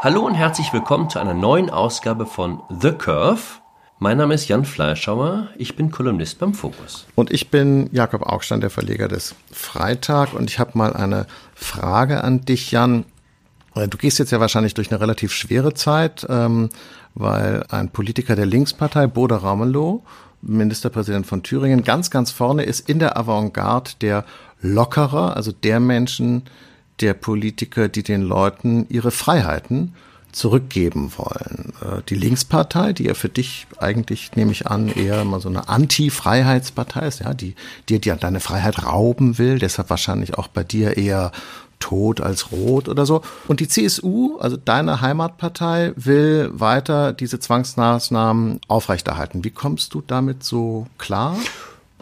Hallo und herzlich willkommen zu einer neuen Ausgabe von The Curve. Mein Name ist Jan Fleischhauer, ich bin Kolumnist beim Fokus. Und ich bin Jakob Augstein, der Verleger des Freitag. Und ich habe mal eine Frage an dich, Jan. Äh, du gehst jetzt ja wahrscheinlich durch eine relativ schwere Zeit, ähm, weil ein Politiker der Linkspartei, Bode Ramelow, Ministerpräsident von Thüringen, ganz, ganz vorne ist in der Avantgarde der Lockerer, also der Menschen, der Politiker, die den Leuten ihre Freiheiten zurückgeben wollen. Äh, die Linkspartei, die ja für dich eigentlich, nehme ich an, eher mal so eine Anti-Freiheitspartei ist, ja, die dir die, deine Freiheit rauben will, deshalb wahrscheinlich auch bei dir eher tot als rot oder so. Und die CSU, also deine Heimatpartei, will weiter diese Zwangsmaßnahmen aufrechterhalten. Wie kommst du damit so klar?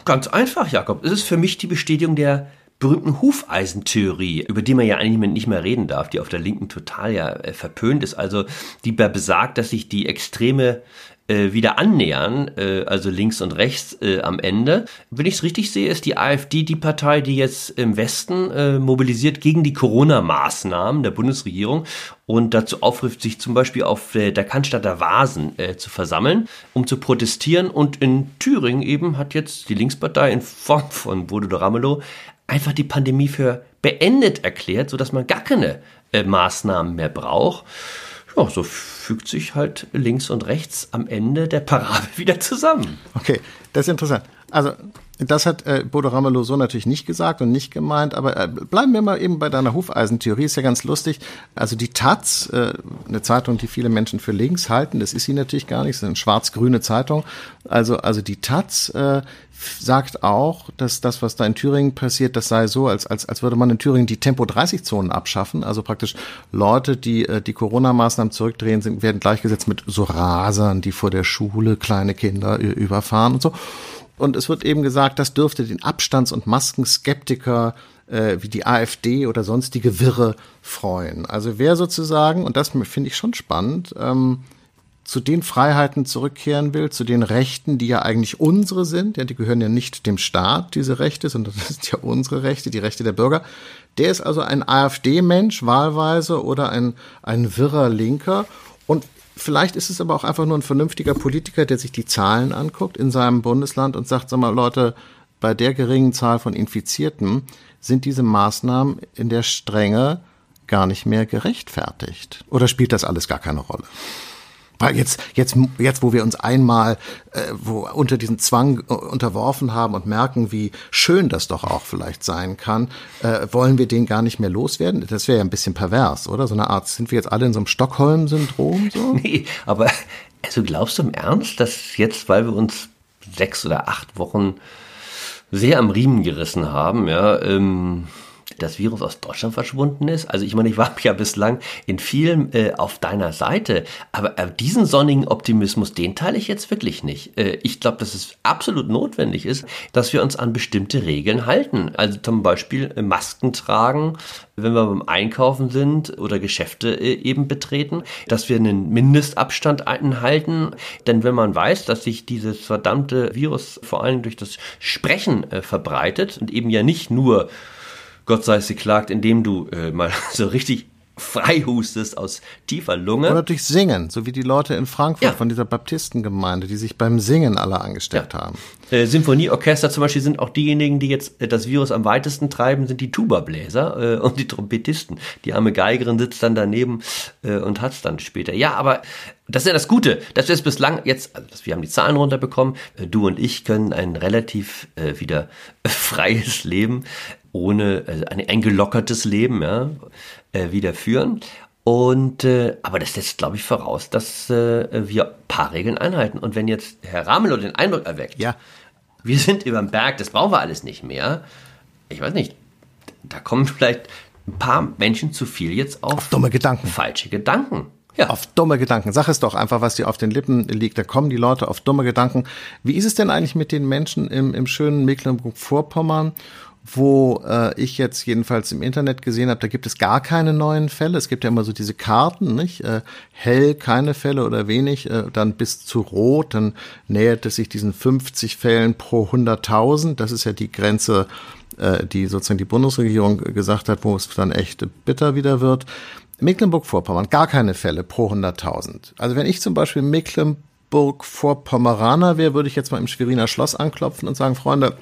Ganz einfach, Jakob. Es ist für mich die Bestätigung der berühmten Hufeisentheorie, über die man ja eigentlich nicht mehr reden darf, die auf der Linken total ja äh, verpönt ist. Also die besagt, dass sich die extreme äh, wieder annähern, äh, also links und rechts äh, am Ende. Wenn ich es richtig sehe, ist die AfD die Partei, die jetzt im Westen äh, mobilisiert gegen die Corona-Maßnahmen der Bundesregierung und dazu aufruft, sich zum Beispiel auf äh, der Cannstatter Vasen äh, zu versammeln, um zu protestieren. Und in Thüringen eben hat jetzt die Linkspartei in Form von Bodo Ramelow einfach die Pandemie für beendet erklärt, sodass man gar keine äh, Maßnahmen mehr braucht. Ja, so fügt sich halt links und rechts am Ende der Parabel wieder zusammen. Okay, das ist interessant. Also das hat äh, Bodo Ramelow so natürlich nicht gesagt und nicht gemeint, aber äh, bleiben wir mal eben bei deiner Hufeisentheorie, ist ja ganz lustig. Also die Taz, äh, eine Zeitung, die viele Menschen für links halten, das ist sie natürlich gar nicht, es ist eine schwarz-grüne Zeitung. Also, also die Taz äh, sagt auch, dass das, was da in Thüringen passiert, das sei so, als, als, als würde man in Thüringen die Tempo-30-Zonen abschaffen. Also praktisch Leute, die äh, die Corona-Maßnahmen zurückdrehen, sind, werden gleichgesetzt mit so Rasern, die vor der Schule kleine Kinder überfahren und so. Und es wird eben gesagt, das dürfte den Abstands- und Maskenskeptiker äh, wie die AfD oder sonstige Wirre freuen. Also wer sozusagen, und das finde ich schon spannend, ähm, zu den Freiheiten zurückkehren will, zu den Rechten, die ja eigentlich unsere sind, ja, die gehören ja nicht dem Staat, diese Rechte, sondern das sind ja unsere Rechte, die Rechte der Bürger. Der ist also ein AfD-Mensch wahlweise oder ein, ein wirrer Linker. Und Vielleicht ist es aber auch einfach nur ein vernünftiger Politiker, der sich die Zahlen anguckt in seinem Bundesland und sagt, sag mal, Leute, bei der geringen Zahl von Infizierten sind diese Maßnahmen in der Strenge gar nicht mehr gerechtfertigt. Oder spielt das alles gar keine Rolle? Weil jetzt, jetzt, jetzt, wo wir uns einmal äh, wo unter diesen Zwang äh, unterworfen haben und merken, wie schön das doch auch vielleicht sein kann, äh, wollen wir den gar nicht mehr loswerden? Das wäre ja ein bisschen pervers, oder? So eine Art, sind wir jetzt alle in so einem Stockholm-Syndrom? So? Nee, aber also glaubst du im Ernst, dass jetzt, weil wir uns sechs oder acht Wochen sehr am Riemen gerissen haben, ja, ähm, das Virus aus Deutschland verschwunden ist. Also ich meine, ich war ja bislang in vielen äh, auf deiner Seite, aber äh, diesen sonnigen Optimismus, den teile ich jetzt wirklich nicht. Äh, ich glaube, dass es absolut notwendig ist, dass wir uns an bestimmte Regeln halten. Also zum Beispiel äh, Masken tragen, wenn wir beim Einkaufen sind oder Geschäfte äh, eben betreten, dass wir einen Mindestabstand einhalten. Denn wenn man weiß, dass sich dieses verdammte Virus vor allem durch das Sprechen äh, verbreitet und eben ja nicht nur Gott sei es geklagt, indem du äh, mal so richtig frei hustest aus tiefer Lunge. Oder durch Singen, so wie die Leute in Frankfurt ja. von dieser Baptistengemeinde, die sich beim Singen alle angesteckt ja. haben. Äh, Symphonieorchester zum Beispiel sind auch diejenigen, die jetzt äh, das Virus am weitesten treiben, sind die Tubabläser äh, und die Trompetisten. Die arme Geigerin sitzt dann daneben äh, und hat's dann später. Ja, aber das ist ja das Gute, dass wir es bislang jetzt, also wir haben die Zahlen runterbekommen, äh, du und ich können ein relativ äh, wieder freies Leben ohne also ein, ein gelockertes Leben ja, äh, wieder führen. Und äh, aber das setzt, glaube ich, voraus, dass äh, wir ein paar Regeln einhalten. Und wenn jetzt Herr Ramelow den Eindruck erweckt, ja. wir sind über dem Berg, das brauchen wir alles nicht mehr. Ich weiß nicht, da kommen vielleicht ein paar Menschen zu viel jetzt auf, auf dumme Gedanken. Falsche Gedanken. Ja. Auf dumme Gedanken. Sag es doch einfach, was dir auf den Lippen liegt. Da kommen die Leute auf dumme Gedanken. Wie ist es denn eigentlich mit den Menschen im, im schönen Mecklenburg-Vorpommern wo äh, ich jetzt jedenfalls im Internet gesehen habe, da gibt es gar keine neuen Fälle. Es gibt ja immer so diese Karten, nicht? Äh, hell keine Fälle oder wenig, äh, dann bis zu rot, dann nähert es sich diesen 50 Fällen pro 100.000. Das ist ja die Grenze, äh, die sozusagen die Bundesregierung gesagt hat, wo es dann echt bitter wieder wird. Mecklenburg-Vorpommern, gar keine Fälle pro 100.000. Also wenn ich zum Beispiel Mecklenburg-Vorpommeraner wäre, würde ich jetzt mal im Schweriner Schloss anklopfen und sagen, Freunde,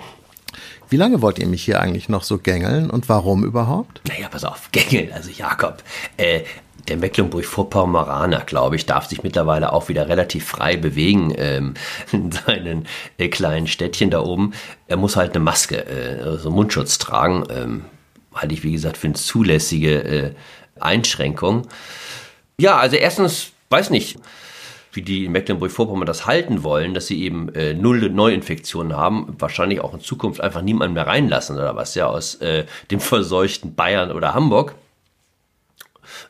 wie lange wollt ihr mich hier eigentlich noch so gängeln und warum überhaupt? Naja, pass auf, gängeln, also Jakob. Äh, der Mecklenburg-Vorpommeraner, glaube ich, darf sich mittlerweile auch wieder relativ frei bewegen ähm, in seinen äh, kleinen Städtchen da oben. Er muss halt eine Maske, äh, so Mundschutz tragen. Ähm, halte ich, wie gesagt, für eine zulässige äh, Einschränkung. Ja, also erstens, weiß nicht, wie die in Mecklenburg-Vorpommern das halten wollen, dass sie eben äh, null Neuinfektionen haben, wahrscheinlich auch in Zukunft einfach niemanden mehr reinlassen oder was, ja, aus äh, dem verseuchten Bayern oder Hamburg.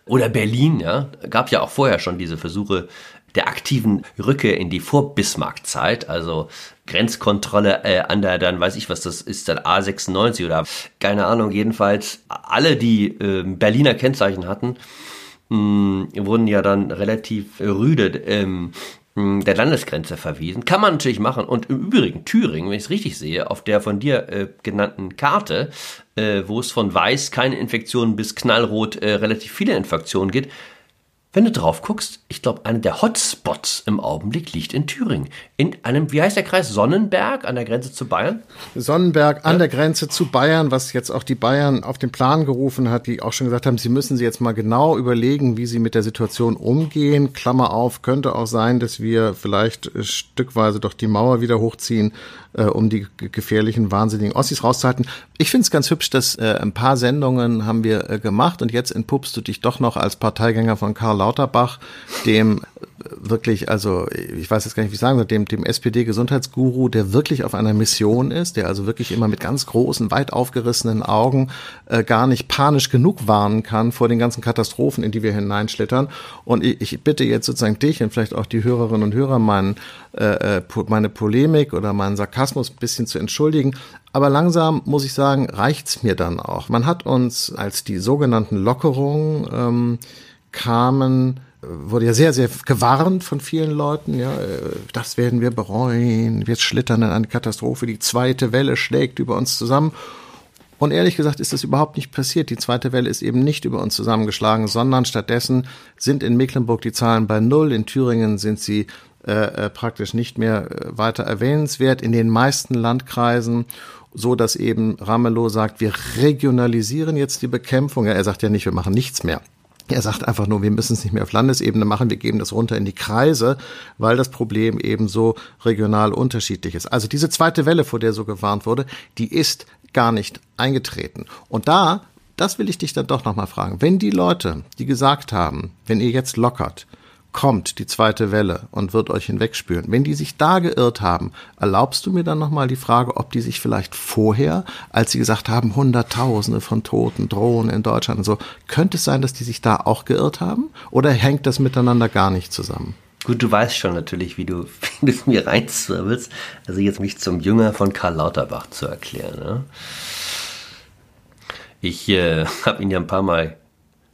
Oder Berlin, ja, gab ja auch vorher schon diese Versuche der aktiven Rückkehr in die Vor-Bismarck-Zeit, also Grenzkontrolle äh, an der, dann weiß ich was, das ist dann A96 oder keine Ahnung, jedenfalls alle, die äh, Berliner Kennzeichen hatten, mh, wurden ja dann relativ rüde ähm, der Landesgrenze verwiesen. Kann man natürlich machen. Und im Übrigen, Thüringen, wenn ich es richtig sehe, auf der von dir äh, genannten Karte, äh, wo es von weiß keine Infektionen bis knallrot äh, relativ viele Infektionen geht, wenn du drauf guckst, ich glaube, einer der Hotspots im Augenblick liegt in Thüringen. In einem, wie heißt der Kreis? Sonnenberg an der Grenze zu Bayern? Sonnenberg an ja. der Grenze zu Bayern, was jetzt auch die Bayern auf den Plan gerufen hat, die auch schon gesagt haben, sie müssen sich jetzt mal genau überlegen, wie sie mit der Situation umgehen. Klammer auf, könnte auch sein, dass wir vielleicht stückweise doch die Mauer wieder hochziehen äh, um die gefährlichen, wahnsinnigen Ossis rauszuhalten. Ich finde es ganz hübsch, dass äh, ein paar Sendungen haben wir äh, gemacht und jetzt entpuppst du dich doch noch als Parteigänger von Karl Lauterbach, dem wirklich, also ich weiß jetzt gar nicht, wie ich sagen soll, dem, dem SPD-Gesundheitsguru, der wirklich auf einer Mission ist, der also wirklich immer mit ganz großen, weit aufgerissenen Augen äh, gar nicht panisch genug warnen kann vor den ganzen Katastrophen, in die wir hineinschlittern. Und ich, ich bitte jetzt sozusagen dich und vielleicht auch die Hörerinnen und Hörer, mein, äh, äh meine Polemik oder meinen Sarkasmus ein bisschen zu entschuldigen. Aber langsam, muss ich sagen, reicht's mir dann auch. Man hat uns, als die sogenannten Lockerungen ähm, kamen, wurde ja sehr, sehr gewarnt von vielen Leuten, ja, äh, das werden wir bereuen, wir schlittern in eine Katastrophe, die zweite Welle schlägt über uns zusammen. Und ehrlich gesagt ist das überhaupt nicht passiert. Die zweite Welle ist eben nicht über uns zusammengeschlagen, sondern stattdessen sind in Mecklenburg die Zahlen bei Null, in Thüringen sind sie äh, äh praktisch nicht mehr äh, weiter erwähnenswert, in den meisten Landkreisen so dass eben Ramelow sagt, wir regionalisieren jetzt die Bekämpfung. Ja, er sagt ja nicht, wir machen nichts mehr. Er sagt einfach nur, wir müssen es nicht mehr auf Landesebene machen, wir geben das runter in die Kreise, weil das Problem eben so regional unterschiedlich ist. Also diese zweite Welle, vor der so gewarnt wurde, die ist gar nicht eingetreten. Und da, das will ich dich dann doch nochmal fragen. Wenn die Leute, die gesagt haben, wenn ihr jetzt lockert, kommt die zweite Welle und wird euch hinwegspüren. Wenn die sich da geirrt haben, erlaubst du mir dann nochmal die Frage, ob die sich vielleicht vorher, als sie gesagt haben, Hunderttausende von Toten drohen in Deutschland und so, könnte es sein, dass die sich da auch geirrt haben? Oder hängt das miteinander gar nicht zusammen? Gut, du weißt schon natürlich, wie du, wie mir reinzwirbelst. Also jetzt mich zum Jünger von Karl Lauterbach zu erklären. Ne? Ich äh, habe ihn ja ein paar Mal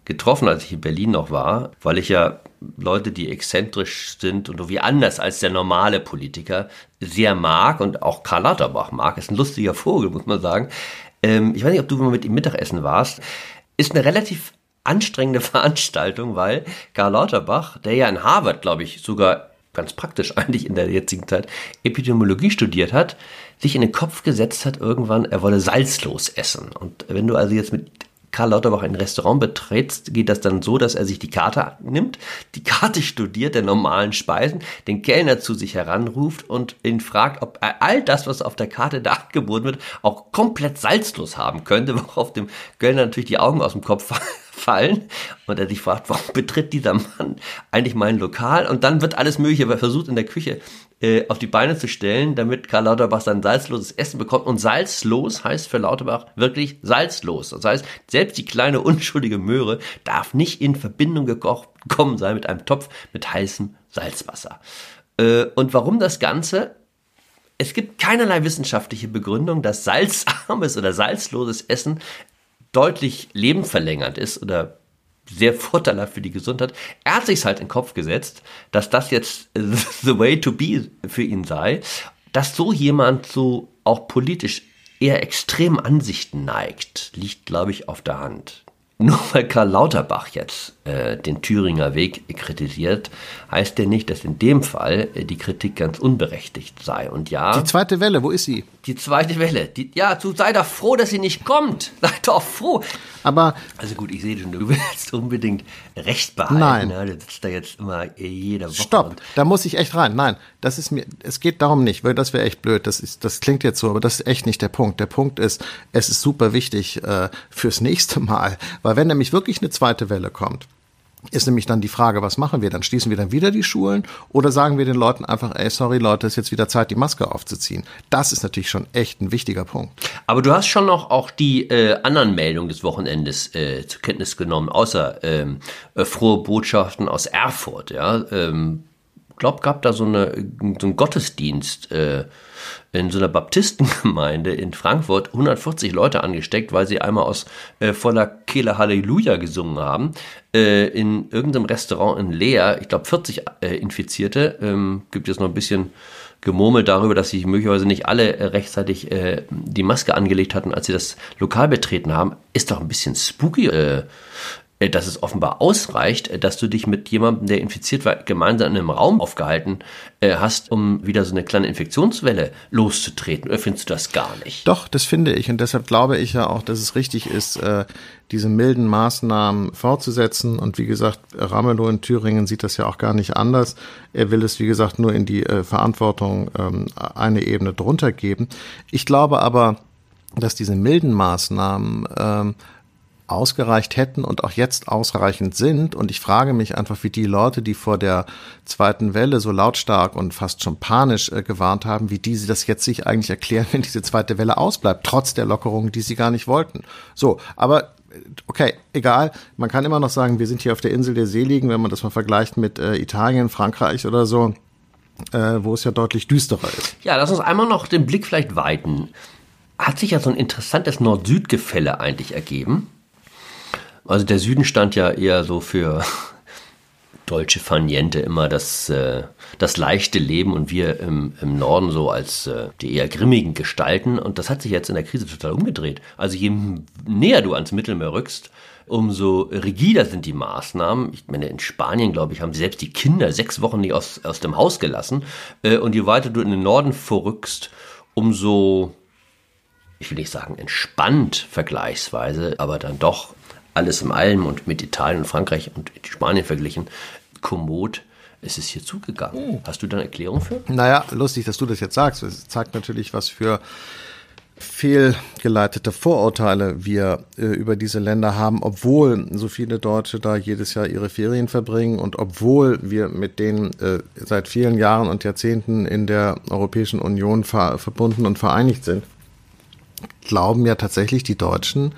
getroffen, als ich in Berlin noch war, weil ich ja Leute, die exzentrisch sind und wie anders als der normale Politiker, sehr mag und auch Karl Lauterbach mag. Ist ein lustiger Vogel, muss man sagen. Ähm, ich weiß nicht, ob du mal mit ihm Mittagessen warst. Ist eine relativ anstrengende Veranstaltung, weil Karl Lauterbach, der ja in Harvard, glaube ich, sogar ganz praktisch eigentlich in der jetzigen Zeit Epidemiologie studiert hat, sich in den Kopf gesetzt hat irgendwann, er wolle salzlos essen. Und wenn du also jetzt mit Karl Lauterbach ein Restaurant betritt, geht das dann so, dass er sich die Karte nimmt, die Karte studiert der normalen Speisen, den Kellner zu sich heranruft und ihn fragt, ob er all das, was auf der Karte da angeboten wird, auch komplett salzlos haben könnte, worauf dem Kellner natürlich die Augen aus dem Kopf fallen und er sich fragt, warum betritt dieser Mann eigentlich mein Lokal? Und dann wird alles Mögliche versucht in der Küche äh, auf die Beine zu stellen, damit Karl Lauterbach sein salzloses Essen bekommt. Und salzlos heißt für Lauterbach wirklich salzlos. Das heißt, selbst die kleine unschuldige Möhre darf nicht in Verbindung gekommen sein mit einem Topf mit heißem Salzwasser. Äh, und warum das Ganze? Es gibt keinerlei wissenschaftliche Begründung, dass salzarmes oder salzloses Essen deutlich lebenverlängernd ist oder sehr vorteilhaft für die Gesundheit. Er hat sich halt in den Kopf gesetzt, dass das jetzt the way to be für ihn sei, dass so jemand so auch politisch eher extremen Ansichten neigt, liegt, glaube ich, auf der Hand. Nur weil Karl Lauterbach jetzt äh, den Thüringer Weg kritisiert, heißt der nicht, dass in dem Fall äh, die Kritik ganz unberechtigt sei. Und ja. Die zweite Welle, wo ist sie? Die zweite Welle. Die, ja, du sei doch froh, dass sie nicht kommt. Sei doch froh. Aber. Also gut, ich sehe schon, du willst unbedingt Recht behalten. Nein. Ja, das ist da jetzt immer jede Woche. Stopp, da muss ich echt rein. Nein, das ist mir, es geht darum nicht, weil das wäre echt blöd. Das ist, das klingt jetzt so, aber das ist echt nicht der Punkt. Der Punkt ist, es ist super wichtig äh, fürs nächste Mal, weil wenn nämlich wirklich eine zweite Welle kommt, ist nämlich dann die Frage, was machen wir? Dann schließen wir dann wieder die Schulen oder sagen wir den Leuten einfach, ey, sorry Leute, es ist jetzt wieder Zeit, die Maske aufzuziehen. Das ist natürlich schon echt ein wichtiger Punkt. Aber du hast schon noch auch die äh, anderen Meldungen des Wochenendes äh, zur Kenntnis genommen, außer ähm, äh, frohe Botschaften aus Erfurt. Ja, ähm, glaub, gab da so, eine, so einen Gottesdienst. Äh, in so einer Baptistengemeinde in Frankfurt 140 Leute angesteckt, weil sie einmal aus äh, voller Kehle Halleluja gesungen haben. Äh, in irgendeinem Restaurant in Leer, ich glaube 40 äh, Infizierte, ähm, gibt es noch ein bisschen gemurmelt darüber, dass sich möglicherweise nicht alle äh, rechtzeitig äh, die Maske angelegt hatten, als sie das Lokal betreten haben. Ist doch ein bisschen spooky. Äh, dass es offenbar ausreicht, äh, dass du dich mit jemandem, der infiziert war, gemeinsam in einem Raum aufgehalten äh, hast, um wieder so eine kleine Infektionswelle loszutreten. Oder findest du das gar nicht? Doch, das finde ich. Und deshalb glaube ich ja auch, dass es richtig ist, diese milden Maßnahmen fortzusetzen. Und wie gesagt, Ramelow in Thüringen sieht das ja auch gar nicht anders. Er will es, wie gesagt, nur in die Verantwortung ähm, eine Ebene drunter geben. Ich glaube aber, dass diese milden Maßnahmen ähm, ausgereicht hätten und auch jetzt ausreichend sind. Und ich frage mich einfach, wie die Leute, die vor der zweiten Welle so lautstark und fast schon panisch äh, gewarnt haben, wie die sie das jetzt sich eigentlich erklären, wenn diese zweite Welle ausbleibt, trotz der Lockerungen, die sie gar nicht wollten. So, aber äh, okay, egal. Man kann immer noch sagen, wir sind hier auf der Insel der Seligen, wenn man das mal vergleicht mit äh, Italien, Frankreich oder so, äh, wo es ja deutlich düsterer ist. Ja, lass uns einmal noch den Blick vielleicht weiten. Hat sich ja so ein interessantes Nord-Süd-Gefälle eigentlich ergeben. Also der Süden stand ja eher so für deutsche Faniente immer das, äh, das leichte Leben und wir im, im Norden so als äh, die eher grimmigen Gestalten. Und das hat sich jetzt in der Krise total umgedreht. Also je näher du ans Mittelmeer rückst, umso rigider sind die Maßnahmen. Ich meine, in Spanien, glaube ich, haben sie selbst die Kinder sechs Wochen nicht aus, aus dem Haus gelassen. Äh, und je weiter du in den Norden vorrückst, umso, ich will nicht sagen entspannt vergleichsweise, aber dann doch alles im Allem und mit Italien und Frankreich und Spanien verglichen, kommod ist es hier zugegangen. Oh. Hast du da eine Erklärung für? Naja, lustig, dass du das jetzt sagst. Es zeigt natürlich, was für fehlgeleitete Vorurteile wir äh, über diese Länder haben, obwohl so viele Deutsche da jedes Jahr ihre Ferien verbringen und obwohl wir mit denen äh, seit vielen Jahren und Jahrzehnten in der Europäischen Union ver verbunden und vereinigt sind, glauben ja tatsächlich die Deutschen,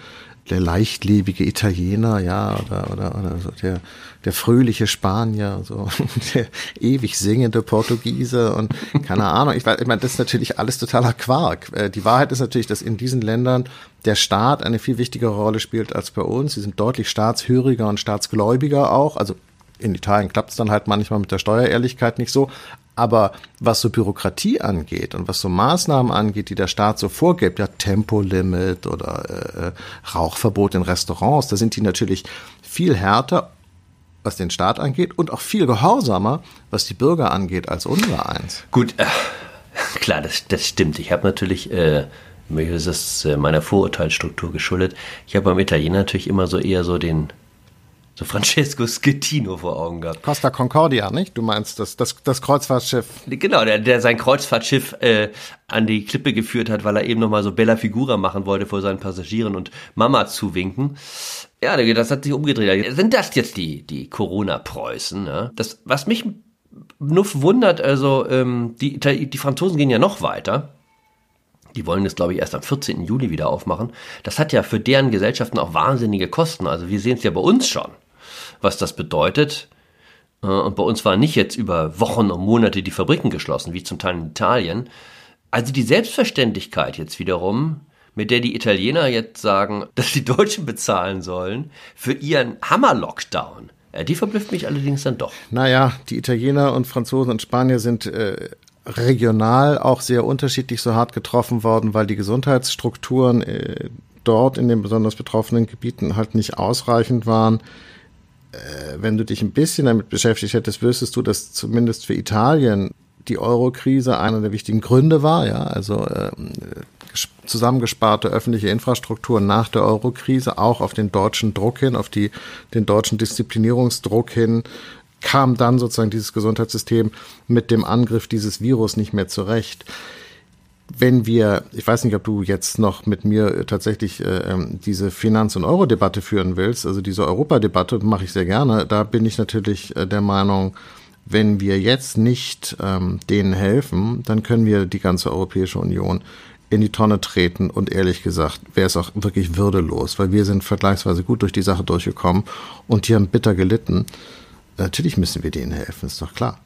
der leichtlebige Italiener, ja, oder, oder, oder so der, der fröhliche Spanier, so der ewig singende Portugiese und keine Ahnung. Ich, ich meine, das ist natürlich alles totaler Quark. Äh, die Wahrheit ist natürlich, dass in diesen Ländern der Staat eine viel wichtigere Rolle spielt als bei uns. Sie sind deutlich staatshöriger und staatsgläubiger auch. Also in Italien klappt es dann halt manchmal mit der Steuerehrlichkeit nicht so. Aber was so Bürokratie angeht und was so Maßnahmen angeht, die der Staat so vorgibt, ja Tempolimit oder äh, äh, Rauchverbot in Restaurants, da sind die natürlich viel härter, was den Staat angeht und auch viel gehorsamer, was die Bürger angeht, als unser eins. Gut, äh, klar, das, das stimmt. Ich habe natürlich äh, mir ist es äh, meiner Vorurteilsstruktur geschuldet. Ich habe beim Italiener natürlich immer so eher so den so Francesco Schettino vor Augen gehabt. Costa Concordia, nicht? Du meinst das, das, das Kreuzfahrtschiff. Genau, der, der sein Kreuzfahrtschiff äh, an die Klippe geführt hat, weil er eben nochmal so Bella Figura machen wollte vor seinen Passagieren und Mama zuwinken. Ja, das hat sich umgedreht. Sind das jetzt die, die Corona-Preußen? Ne? Das, was mich nur verwundert, also ähm, die, die Franzosen gehen ja noch weiter. Die wollen das, glaube ich, erst am 14. Juli wieder aufmachen. Das hat ja für deren Gesellschaften auch wahnsinnige Kosten. Also wir sehen es ja bei uns schon was das bedeutet. Äh, und bei uns waren nicht jetzt über Wochen und Monate die Fabriken geschlossen, wie zum Teil in Italien. Also die Selbstverständlichkeit jetzt wiederum, mit der die Italiener jetzt sagen, dass die Deutschen bezahlen sollen für ihren Hammer-Lockdown. Die verblüfft mich allerdings dann doch. Naja, die Italiener und Franzosen und Spanier sind äh, regional auch sehr unterschiedlich so hart getroffen worden, weil die Gesundheitsstrukturen äh, dort in den besonders betroffenen Gebieten halt nicht ausreichend waren. Äh, wenn du dich ein bisschen damit beschäftigt hättest, wüsstest du, dass zumindest für Italien die Euro-Krise einer der wichtigen Gründe war, ja, also äh, zusammengesparte öffentliche Infrastruktur nach der Euro-Krise, auch auf den deutschen Druck hin, auf die, den deutschen Disziplinierungsdruck hin, kam dann sozusagen dieses Gesundheitssystem mit dem Angriff dieses Virus nicht mehr zurecht wenn wir, ich weiß nicht, ob du jetzt noch mit mir tatsächlich äh, ähm, diese Finanz- und Euro-Debatte führen willst, also diese Europadebatte mache ich sehr gerne. Da bin ich natürlich äh, der Meinung, wenn wir jetzt nicht ähm, denen helfen, dann können wir die ganze Europäische Union in die Tonne treten und ehrlich gesagt wäre es auch wirklich würdelos, weil wir sind vergleichsweise gut durch die Sache durchgekommen und die haben bitter gelitten. Natürlich müssen wir denen helfen, ist doch klar.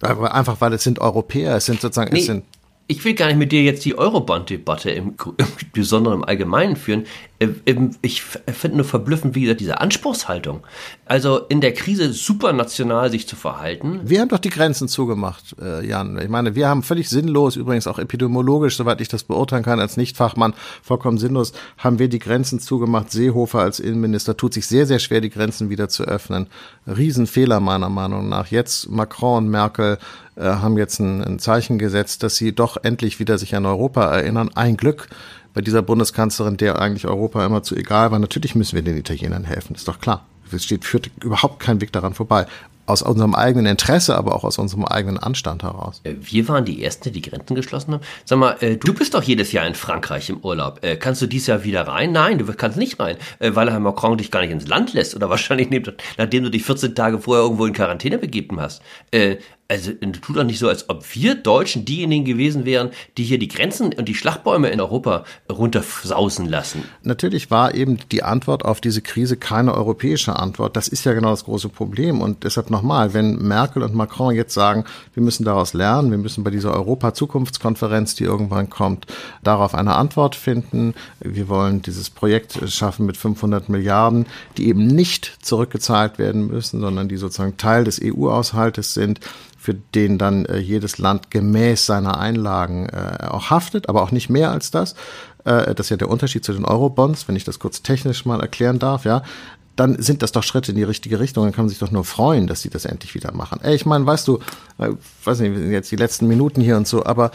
Aber einfach, weil es sind Europäer, es sind sozusagen, nee. es sind ich will gar nicht mit dir jetzt die Eurobond-Debatte im, im Besonderen im Allgemeinen führen. Äh, ich finde nur verblüffend, wie gesagt, diese Anspruchshaltung. Also in der Krise supranational sich zu verhalten. Wir haben doch die Grenzen zugemacht, äh, Jan. Ich meine, wir haben völlig sinnlos, übrigens auch epidemiologisch, soweit ich das beurteilen kann, als Nichtfachmann, vollkommen sinnlos, haben wir die Grenzen zugemacht. Seehofer als Innenminister tut sich sehr, sehr schwer, die Grenzen wieder zu öffnen. Riesenfehler meiner Meinung nach. Jetzt Macron und Merkel äh, haben jetzt ein, ein Zeichen gesetzt, dass sie doch endlich wieder sich an Europa erinnern. Ein Glück bei dieser Bundeskanzlerin, der eigentlich Europa immer zu egal war. Natürlich müssen wir den Italienern helfen, ist doch klar. Es steht, führt überhaupt kein Weg daran vorbei aus unserem eigenen Interesse, aber auch aus unserem eigenen Anstand heraus. Äh, wir waren die Ersten, die Grenzen geschlossen haben. Sag mal, äh, du bist doch jedes Jahr in Frankreich im Urlaub. Äh, kannst du dieses Jahr wieder rein? Nein, du kannst nicht rein, weil Herr Macron dich gar nicht ins Land lässt oder wahrscheinlich nachdem du dich 14 Tage vorher irgendwo in Quarantäne begeben hast. Also tu doch nicht so, als ob wir Deutschen diejenigen gewesen wären, die hier die Grenzen und die Schlachtbäume in Europa runtersausen lassen. Natürlich war eben die Antwort auf diese Krise keine europäische Antwort. Das ist ja genau das große Problem. Und deshalb nochmal, wenn Merkel und Macron jetzt sagen, wir müssen daraus lernen, wir müssen bei dieser Europa-Zukunftskonferenz, die irgendwann kommt, darauf eine Antwort finden. Wir wollen dieses Projekt schaffen mit 500 Milliarden, die eben nicht zurückgezahlt werden müssen, sondern die sozusagen Teil des EU-Haushaltes sind für den dann äh, jedes Land gemäß seiner Einlagen äh, auch haftet, aber auch nicht mehr als das. Äh, das ist ja der Unterschied zu den Eurobonds, wenn ich das kurz technisch mal erklären darf, ja dann sind das doch Schritte in die richtige Richtung. Dann kann man sich doch nur freuen, dass sie das endlich wieder machen. Ey, ich meine, weißt du, äh, weiß nicht, jetzt die letzten Minuten hier und so, aber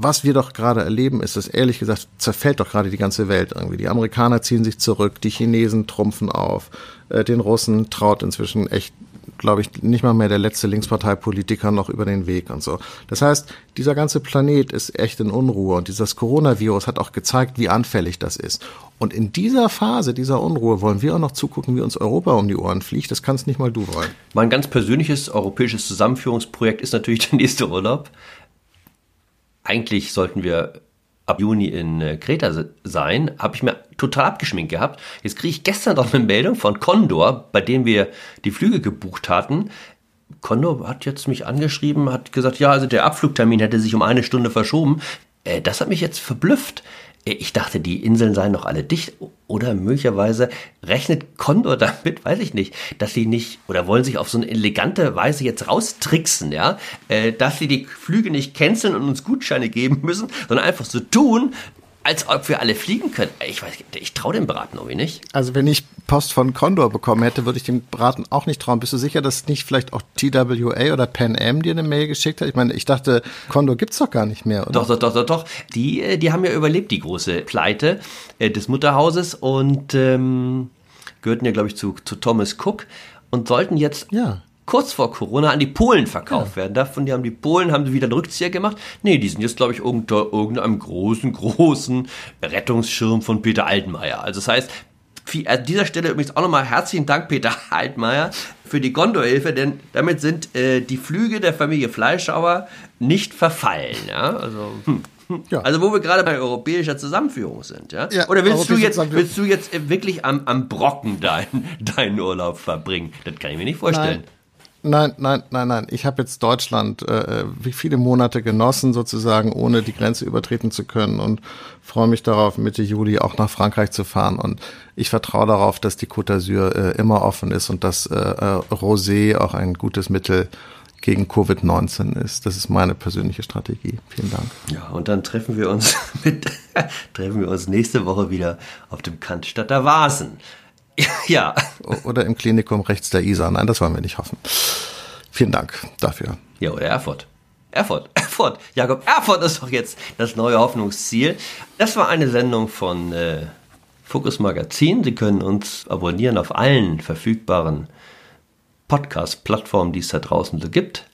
was wir doch gerade erleben, ist, dass ehrlich gesagt zerfällt doch gerade die ganze Welt irgendwie. Die Amerikaner ziehen sich zurück, die Chinesen trumpfen auf, äh, den Russen traut inzwischen echt glaube ich, nicht mal mehr der letzte Linksparteipolitiker noch über den Weg und so. Das heißt, dieser ganze Planet ist echt in Unruhe und dieses Coronavirus hat auch gezeigt, wie anfällig das ist. Und in dieser Phase dieser Unruhe wollen wir auch noch zugucken, wie uns Europa um die Ohren fliegt. Das kannst nicht mal du wollen. Mein ganz persönliches europäisches Zusammenführungsprojekt ist natürlich der nächste Urlaub. Eigentlich sollten wir ab Juni in äh, Kreta sein, habe ich mir total abgeschminkt gehabt. Jetzt kriege ich gestern noch eine Meldung von Condor, bei dem wir die Flüge gebucht hatten. Condor hat jetzt mich angeschrieben, hat gesagt, ja, also der Abflugtermin hätte sich um eine Stunde verschoben. Äh, das hat mich jetzt verblüfft. Ich dachte, die Inseln seien noch alle dicht. Oder möglicherweise rechnet Condor damit, weiß ich nicht, dass sie nicht oder wollen sich auf so eine elegante Weise jetzt raustricksen, ja, äh, dass sie die Flüge nicht canceln und uns Gutscheine geben müssen, sondern einfach so tun, als ob wir alle fliegen können. Ich weiß, ich traue dem Braten irgendwie nicht. Also wenn ich Post von Condor bekommen hätte, würde ich dem Braten auch nicht trauen. Bist du sicher, dass nicht vielleicht auch TWA oder Pan Am dir eine Mail geschickt hat? Ich meine, ich dachte, Condor gibt's doch gar nicht mehr, oder? Doch, doch, doch, doch, doch. Die, äh, die haben ja überlebt, die große Pleite äh, des Mutterhauses und ähm, gehörten ja, glaube ich, zu, zu Thomas Cook und sollten jetzt ja kurz vor Corona an die Polen verkauft ja. werden. Davon die haben die Polen haben wieder einen Rückzieher gemacht. Nee, die sind jetzt glaube ich unter irgendeinem großen großen Rettungsschirm von Peter Altmaier. Also das heißt, an dieser Stelle übrigens auch nochmal herzlichen Dank, Peter Altmaier, für die Gondorhilfe, denn damit sind äh, die Flüge der Familie Fleischhauer nicht verfallen. Ja? Also, hm. Ja. Also wo wir gerade bei europäischer Zusammenführung sind, ja? ja Oder willst du jetzt willst du jetzt wirklich am, am Brocken deinen deinen Urlaub verbringen? Das kann ich mir nicht vorstellen. Nein. Nein, nein, nein, nein. Ich habe jetzt Deutschland äh, wie viele Monate genossen, sozusagen, ohne die Grenze übertreten zu können und freue mich darauf, Mitte Juli auch nach Frankreich zu fahren. Und ich vertraue darauf, dass die Côte d'Azur äh, immer offen ist und dass äh, äh, Rosé auch ein gutes Mittel gegen Covid-19 ist. Das ist meine persönliche Strategie. Vielen Dank. Ja, und dann treffen wir uns mit, treffen wir uns nächste Woche wieder auf dem Kantstadter Vasen. Ja. Oder im Klinikum rechts der Isar. Nein, das wollen wir nicht hoffen. Vielen Dank dafür. Ja, oder Erfurt. Erfurt, Erfurt. Jakob, Erfurt ist doch jetzt das neue Hoffnungsziel. Das war eine Sendung von äh, Fokus Magazin. Sie können uns abonnieren auf allen verfügbaren Podcast-Plattformen, die es da draußen so gibt.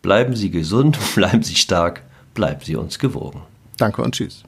Bleiben Sie gesund, bleiben Sie stark, bleiben Sie uns gewogen. Danke und tschüss.